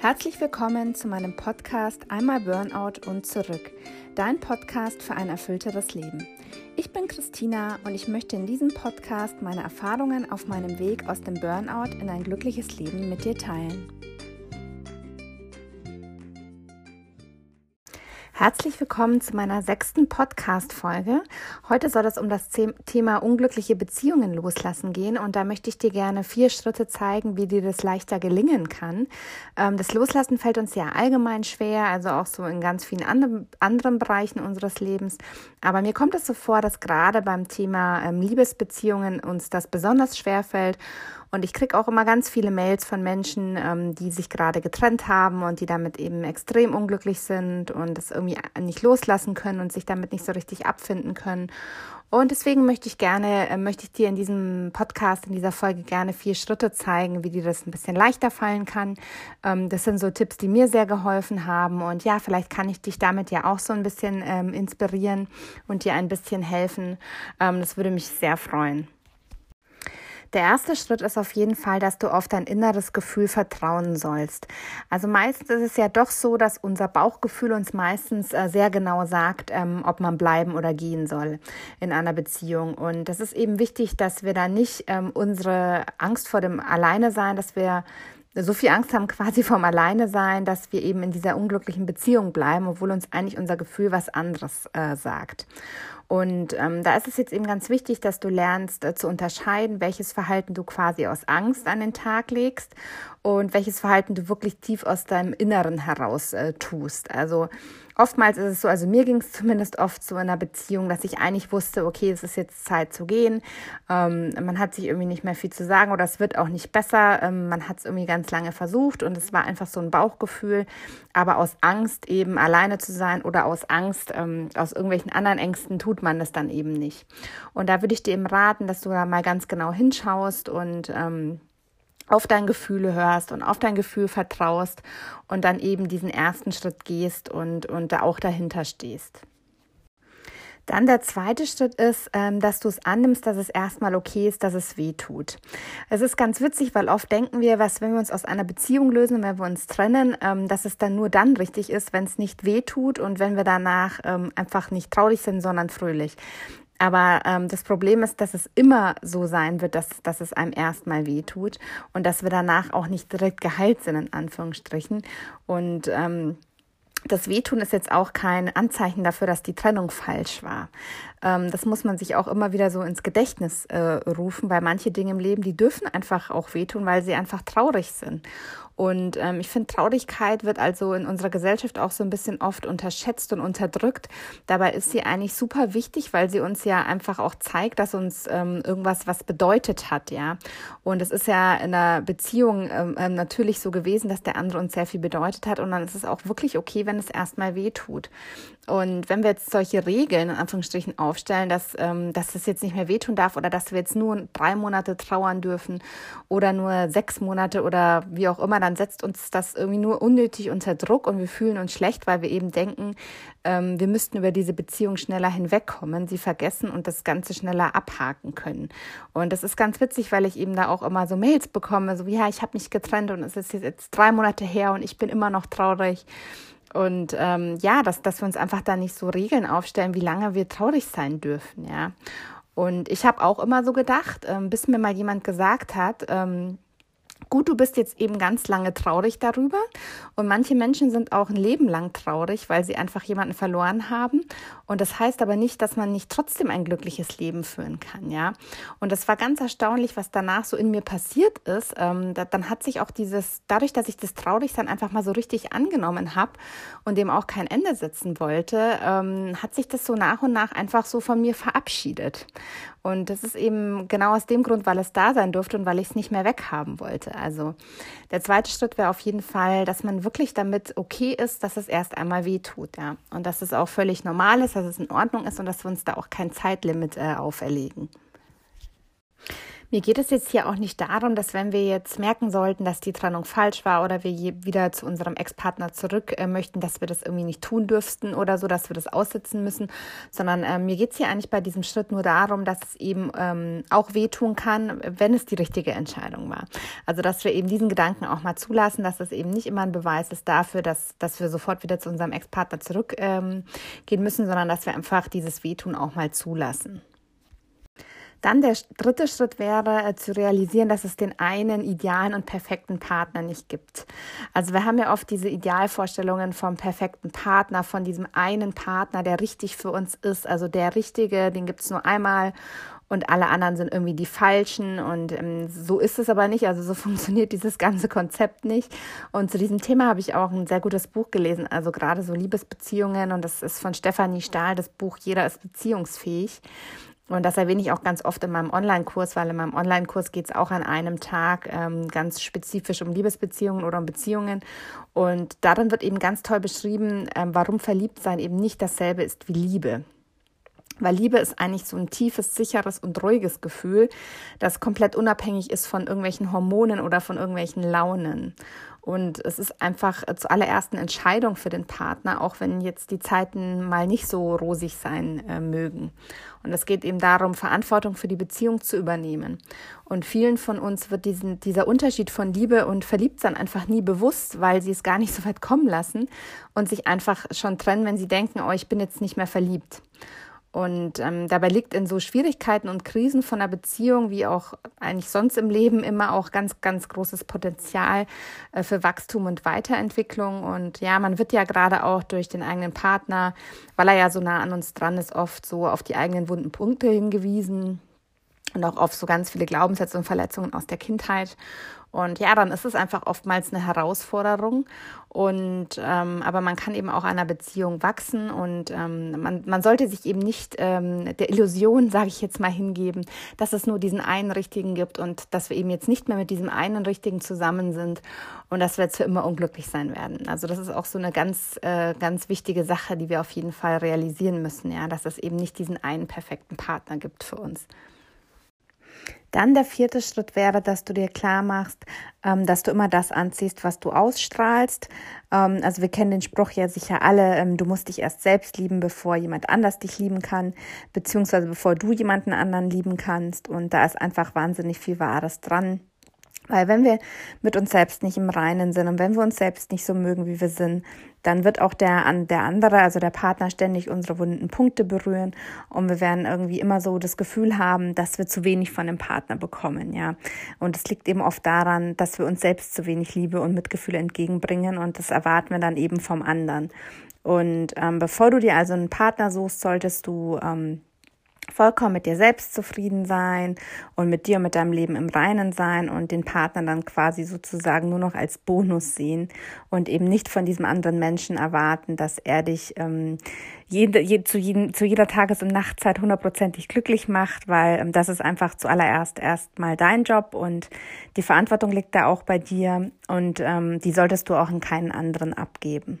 Herzlich willkommen zu meinem Podcast Einmal Burnout und zurück, dein Podcast für ein erfüllteres Leben. Ich bin Christina und ich möchte in diesem Podcast meine Erfahrungen auf meinem Weg aus dem Burnout in ein glückliches Leben mit dir teilen. Herzlich willkommen zu meiner sechsten Podcast-Folge. Heute soll es um das Thema unglückliche Beziehungen loslassen gehen und da möchte ich dir gerne vier Schritte zeigen, wie dir das leichter gelingen kann. Ähm, das Loslassen fällt uns ja allgemein schwer, also auch so in ganz vielen anderen Bereichen unseres Lebens. Aber mir kommt es so vor, dass gerade beim Thema ähm, Liebesbeziehungen uns das besonders schwer fällt und ich kriege auch immer ganz viele Mails von Menschen, ähm, die sich gerade getrennt haben und die damit eben extrem unglücklich sind und das irgendwie nicht loslassen können und sich damit nicht so richtig abfinden können. Und deswegen möchte ich gerne, äh, möchte ich dir in diesem Podcast, in dieser Folge gerne vier Schritte zeigen, wie dir das ein bisschen leichter fallen kann. Ähm, das sind so Tipps, die mir sehr geholfen haben. Und ja, vielleicht kann ich dich damit ja auch so ein bisschen ähm, inspirieren und dir ein bisschen helfen. Ähm, das würde mich sehr freuen. Der erste Schritt ist auf jeden Fall, dass du auf dein inneres Gefühl vertrauen sollst. Also meistens ist es ja doch so, dass unser Bauchgefühl uns meistens äh, sehr genau sagt, ähm, ob man bleiben oder gehen soll in einer Beziehung. Und das ist eben wichtig, dass wir da nicht ähm, unsere Angst vor dem Alleine sein, dass wir so viel Angst haben quasi vom Alleine sein, dass wir eben in dieser unglücklichen Beziehung bleiben, obwohl uns eigentlich unser Gefühl was anderes äh, sagt. Und ähm, da ist es jetzt eben ganz wichtig, dass du lernst äh, zu unterscheiden, welches Verhalten du quasi aus Angst an den Tag legst und welches Verhalten du wirklich tief aus deinem Inneren heraus äh, tust. Also oftmals ist es so, also mir ging es zumindest oft so in einer Beziehung, dass ich eigentlich wusste, okay, es ist jetzt Zeit zu gehen. Ähm, man hat sich irgendwie nicht mehr viel zu sagen oder es wird auch nicht besser. Ähm, man hat es irgendwie ganz lange versucht und es war einfach so ein Bauchgefühl. Aber aus Angst eben alleine zu sein oder aus Angst, ähm, aus irgendwelchen anderen Ängsten tut man das dann eben nicht. Und da würde ich dir eben raten, dass du da mal ganz genau hinschaust und ähm, auf dein Gefühle hörst und auf dein Gefühl vertraust und dann eben diesen ersten Schritt gehst und, und da auch dahinter stehst. Dann der zweite Schritt ist, ähm, dass du es annimmst, dass es erstmal okay ist, dass es weh tut. Es ist ganz witzig, weil oft denken wir, was, wenn wir uns aus einer Beziehung lösen, wenn wir uns trennen, ähm, dass es dann nur dann richtig ist, wenn es nicht weh tut und wenn wir danach ähm, einfach nicht traurig sind, sondern fröhlich. Aber ähm, das Problem ist, dass es immer so sein wird, dass, dass es einem erstmal weh tut und dass wir danach auch nicht direkt geheilt sind, in Anführungsstrichen. Und ähm, das Wehtun ist jetzt auch kein Anzeichen dafür, dass die Trennung falsch war. Ähm, das muss man sich auch immer wieder so ins Gedächtnis äh, rufen, weil manche Dinge im Leben, die dürfen einfach auch wehtun, weil sie einfach traurig sind. Und ähm, ich finde, Traurigkeit wird also in unserer Gesellschaft auch so ein bisschen oft unterschätzt und unterdrückt. Dabei ist sie eigentlich super wichtig, weil sie uns ja einfach auch zeigt, dass uns ähm, irgendwas was bedeutet hat, ja. Und es ist ja in einer Beziehung ähm, ähm, natürlich so gewesen, dass der andere uns sehr viel bedeutet hat. Und dann ist es auch wirklich okay, wenn es erstmal weh tut. Und wenn wir jetzt solche Regeln in Anführungsstrichen aufstellen, dass, ähm, dass es jetzt nicht mehr wehtun darf oder dass wir jetzt nur drei Monate trauern dürfen oder nur sechs Monate oder wie auch immer, dann setzt uns das irgendwie nur unnötig unter Druck und wir fühlen uns schlecht, weil wir eben denken, ähm, wir müssten über diese Beziehung schneller hinwegkommen, sie vergessen und das Ganze schneller abhaken können. Und das ist ganz witzig, weil ich eben da auch immer so Mails bekomme, so wie, ja, ich habe mich getrennt und es ist jetzt drei Monate her und ich bin immer noch traurig. Und ähm, ja, dass, dass wir uns einfach da nicht so Regeln aufstellen, wie lange wir traurig sein dürfen, ja. Und ich habe auch immer so gedacht, ähm, bis mir mal jemand gesagt hat, ähm, Gut, du bist jetzt eben ganz lange traurig darüber und manche Menschen sind auch ein Leben lang traurig, weil sie einfach jemanden verloren haben und das heißt aber nicht, dass man nicht trotzdem ein glückliches Leben führen kann, ja. Und das war ganz erstaunlich, was danach so in mir passiert ist. Ähm, da, dann hat sich auch dieses, dadurch, dass ich das Traurigsein einfach mal so richtig angenommen habe und dem auch kein Ende setzen wollte, ähm, hat sich das so nach und nach einfach so von mir verabschiedet. Und das ist eben genau aus dem Grund, weil es da sein durfte und weil ich es nicht mehr weghaben wollte. Also der zweite Schritt wäre auf jeden Fall, dass man wirklich damit okay ist, dass es erst einmal weh tut, ja. Und dass es auch völlig normal ist, dass es in Ordnung ist und dass wir uns da auch kein Zeitlimit äh, auferlegen. Mir geht es jetzt hier auch nicht darum, dass wenn wir jetzt merken sollten, dass die Trennung falsch war oder wir wieder zu unserem Ex-Partner zurück äh, möchten, dass wir das irgendwie nicht tun dürften oder so, dass wir das aussitzen müssen, sondern äh, mir geht es hier eigentlich bei diesem Schritt nur darum, dass es eben ähm, auch wehtun kann, wenn es die richtige Entscheidung war. Also dass wir eben diesen Gedanken auch mal zulassen, dass es eben nicht immer ein Beweis ist dafür, dass, dass wir sofort wieder zu unserem Ex-Partner zurückgehen ähm, müssen, sondern dass wir einfach dieses Wehtun auch mal zulassen. Dann der dritte Schritt wäre äh, zu realisieren, dass es den einen idealen und perfekten Partner nicht gibt. Also wir haben ja oft diese Idealvorstellungen vom perfekten Partner, von diesem einen Partner, der richtig für uns ist. Also der richtige, den gibt es nur einmal und alle anderen sind irgendwie die falschen. Und ähm, so ist es aber nicht, also so funktioniert dieses ganze Konzept nicht. Und zu diesem Thema habe ich auch ein sehr gutes Buch gelesen, also gerade so Liebesbeziehungen. Und das ist von Stefanie Stahl, das Buch Jeder ist beziehungsfähig und das erwähne ich auch ganz oft in meinem Online-Kurs, weil in meinem Online-Kurs geht es auch an einem Tag ähm, ganz spezifisch um Liebesbeziehungen oder um Beziehungen. Und darin wird eben ganz toll beschrieben, ähm, warum Verliebtsein eben nicht dasselbe ist wie Liebe. Weil Liebe ist eigentlich so ein tiefes, sicheres und ruhiges Gefühl, das komplett unabhängig ist von irgendwelchen Hormonen oder von irgendwelchen Launen. Und es ist einfach zuallererst eine Entscheidung für den Partner, auch wenn jetzt die Zeiten mal nicht so rosig sein äh, mögen. Und es geht eben darum, Verantwortung für die Beziehung zu übernehmen. Und vielen von uns wird diesen, dieser Unterschied von Liebe und Verliebtsein einfach nie bewusst, weil sie es gar nicht so weit kommen lassen und sich einfach schon trennen, wenn sie denken, oh, ich bin jetzt nicht mehr verliebt. Und ähm, dabei liegt in so Schwierigkeiten und Krisen von einer Beziehung, wie auch eigentlich sonst im Leben, immer auch ganz, ganz großes Potenzial äh, für Wachstum und Weiterentwicklung. Und ja, man wird ja gerade auch durch den eigenen Partner, weil er ja so nah an uns dran ist, oft so auf die eigenen wunden Punkte hingewiesen und auch auf so ganz viele Glaubenssätze und Verletzungen aus der Kindheit. Und ja, dann ist es einfach oftmals eine Herausforderung. Und ähm, aber man kann eben auch einer Beziehung wachsen und ähm, man, man sollte sich eben nicht ähm, der Illusion, sage ich jetzt mal, hingeben, dass es nur diesen einen Richtigen gibt und dass wir eben jetzt nicht mehr mit diesem einen Richtigen zusammen sind und dass wir jetzt für immer unglücklich sein werden. Also das ist auch so eine ganz, äh, ganz wichtige Sache, die wir auf jeden Fall realisieren müssen, ja, dass es eben nicht diesen einen perfekten Partner gibt für uns. Dann der vierte Schritt wäre, dass du dir klar machst, ähm, dass du immer das anziehst, was du ausstrahlst. Ähm, also wir kennen den Spruch ja sicher alle, ähm, du musst dich erst selbst lieben, bevor jemand anders dich lieben kann, beziehungsweise bevor du jemanden anderen lieben kannst. Und da ist einfach wahnsinnig viel Wahres dran. Weil wenn wir mit uns selbst nicht im Reinen sind und wenn wir uns selbst nicht so mögen, wie wir sind, dann wird auch der, der andere, also der Partner, ständig unsere wunden Punkte berühren und wir werden irgendwie immer so das Gefühl haben, dass wir zu wenig von dem Partner bekommen, ja. Und es liegt eben oft daran, dass wir uns selbst zu wenig Liebe und Mitgefühl entgegenbringen und das erwarten wir dann eben vom anderen. Und ähm, bevor du dir also einen Partner suchst, solltest du ähm, vollkommen mit dir selbst zufrieden sein und mit dir und mit deinem Leben im Reinen sein und den Partner dann quasi sozusagen nur noch als Bonus sehen und eben nicht von diesem anderen Menschen erwarten, dass er dich ähm, jede, je, zu, jeden, zu jeder Tages- und Nachtzeit hundertprozentig glücklich macht, weil ähm, das ist einfach zuallererst erstmal dein Job und die Verantwortung liegt da auch bei dir und ähm, die solltest du auch in keinen anderen abgeben.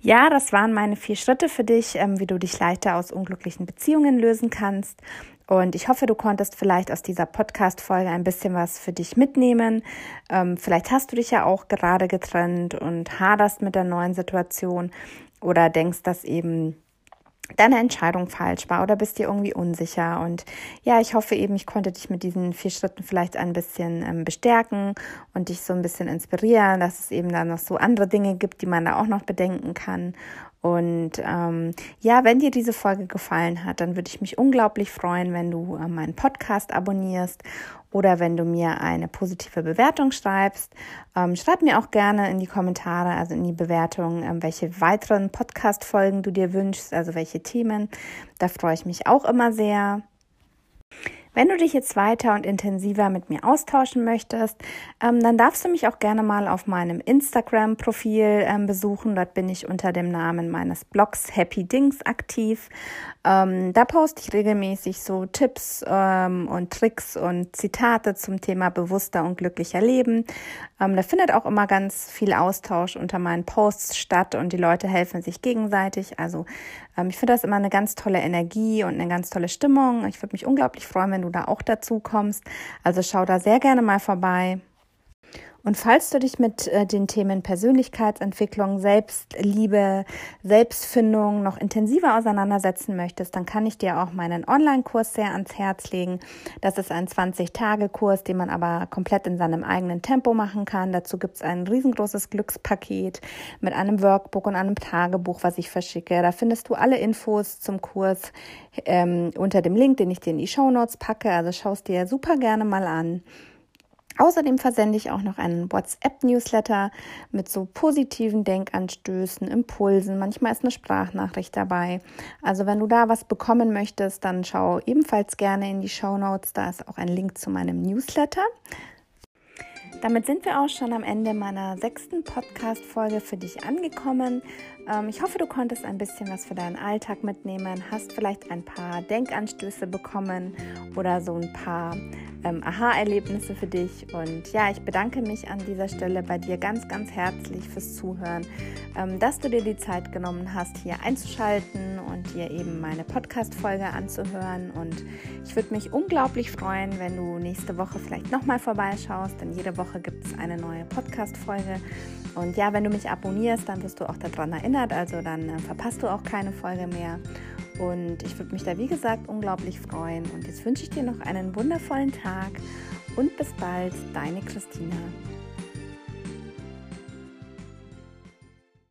Ja, das waren meine vier Schritte für dich, ähm, wie du dich leichter aus unglücklichen Beziehungen lösen kannst. Und ich hoffe, du konntest vielleicht aus dieser Podcast-Folge ein bisschen was für dich mitnehmen. Ähm, vielleicht hast du dich ja auch gerade getrennt und haderst mit der neuen Situation oder denkst, dass eben deine Entscheidung falsch war oder bist dir irgendwie unsicher. Und ja, ich hoffe eben, ich konnte dich mit diesen vier Schritten vielleicht ein bisschen ähm, bestärken und dich so ein bisschen inspirieren, dass es eben da noch so andere Dinge gibt, die man da auch noch bedenken kann. Und ähm, ja, wenn dir diese Folge gefallen hat, dann würde ich mich unglaublich freuen, wenn du äh, meinen Podcast abonnierst oder wenn du mir eine positive Bewertung schreibst. Ähm, schreib mir auch gerne in die Kommentare, also in die Bewertung, ähm, welche weiteren Podcast-Folgen du dir wünschst, also welche Themen. Da freue ich mich auch immer sehr. Wenn du dich jetzt weiter und intensiver mit mir austauschen möchtest, ähm, dann darfst du mich auch gerne mal auf meinem Instagram-Profil ähm, besuchen. Dort bin ich unter dem Namen meines Blogs Happy Dings aktiv. Ähm, da poste ich regelmäßig so Tipps ähm, und Tricks und Zitate zum Thema bewusster und glücklicher Leben. Ähm, da findet auch immer ganz viel Austausch unter meinen Posts statt und die Leute helfen sich gegenseitig. Also ähm, ich finde das immer eine ganz tolle Energie und eine ganz tolle Stimmung. Ich würde mich unglaublich freuen, wenn wenn du da auch dazu kommst. Also schau da sehr gerne mal vorbei. Und falls du dich mit äh, den Themen Persönlichkeitsentwicklung, Selbstliebe, Selbstfindung noch intensiver auseinandersetzen möchtest, dann kann ich dir auch meinen Online-Kurs sehr ans Herz legen. Das ist ein 20-Tage-Kurs, den man aber komplett in seinem eigenen Tempo machen kann. Dazu gibt es ein riesengroßes Glückspaket mit einem Workbook und einem Tagebuch, was ich verschicke. Da findest du alle Infos zum Kurs ähm, unter dem Link, den ich dir in die Show Notes packe. Also schaust dir super gerne mal an. Außerdem versende ich auch noch einen WhatsApp-Newsletter mit so positiven Denkanstößen, Impulsen. Manchmal ist eine Sprachnachricht dabei. Also wenn du da was bekommen möchtest, dann schau ebenfalls gerne in die Show Notes. Da ist auch ein Link zu meinem Newsletter. Damit sind wir auch schon am Ende meiner sechsten Podcast-Folge für dich angekommen. Ähm, ich hoffe, du konntest ein bisschen was für deinen Alltag mitnehmen, hast vielleicht ein paar Denkanstöße bekommen oder so ein paar ähm, Aha-Erlebnisse für dich. Und ja, ich bedanke mich an dieser Stelle bei dir ganz, ganz herzlich fürs Zuhören, ähm, dass du dir die Zeit genommen hast, hier einzuschalten und dir eben meine Podcast-Folge anzuhören. Und ich würde mich unglaublich freuen, wenn du nächste Woche vielleicht nochmal vorbeischaust, denn jede Woche gibt es eine neue Podcast-Folge. Und ja, wenn du mich abonnierst, dann wirst du auch daran erinnert, also dann äh, verpasst du auch keine Folge mehr. Und ich würde mich da, wie gesagt, unglaublich freuen. Und jetzt wünsche ich dir noch einen wundervollen Tag und bis bald, deine Christina.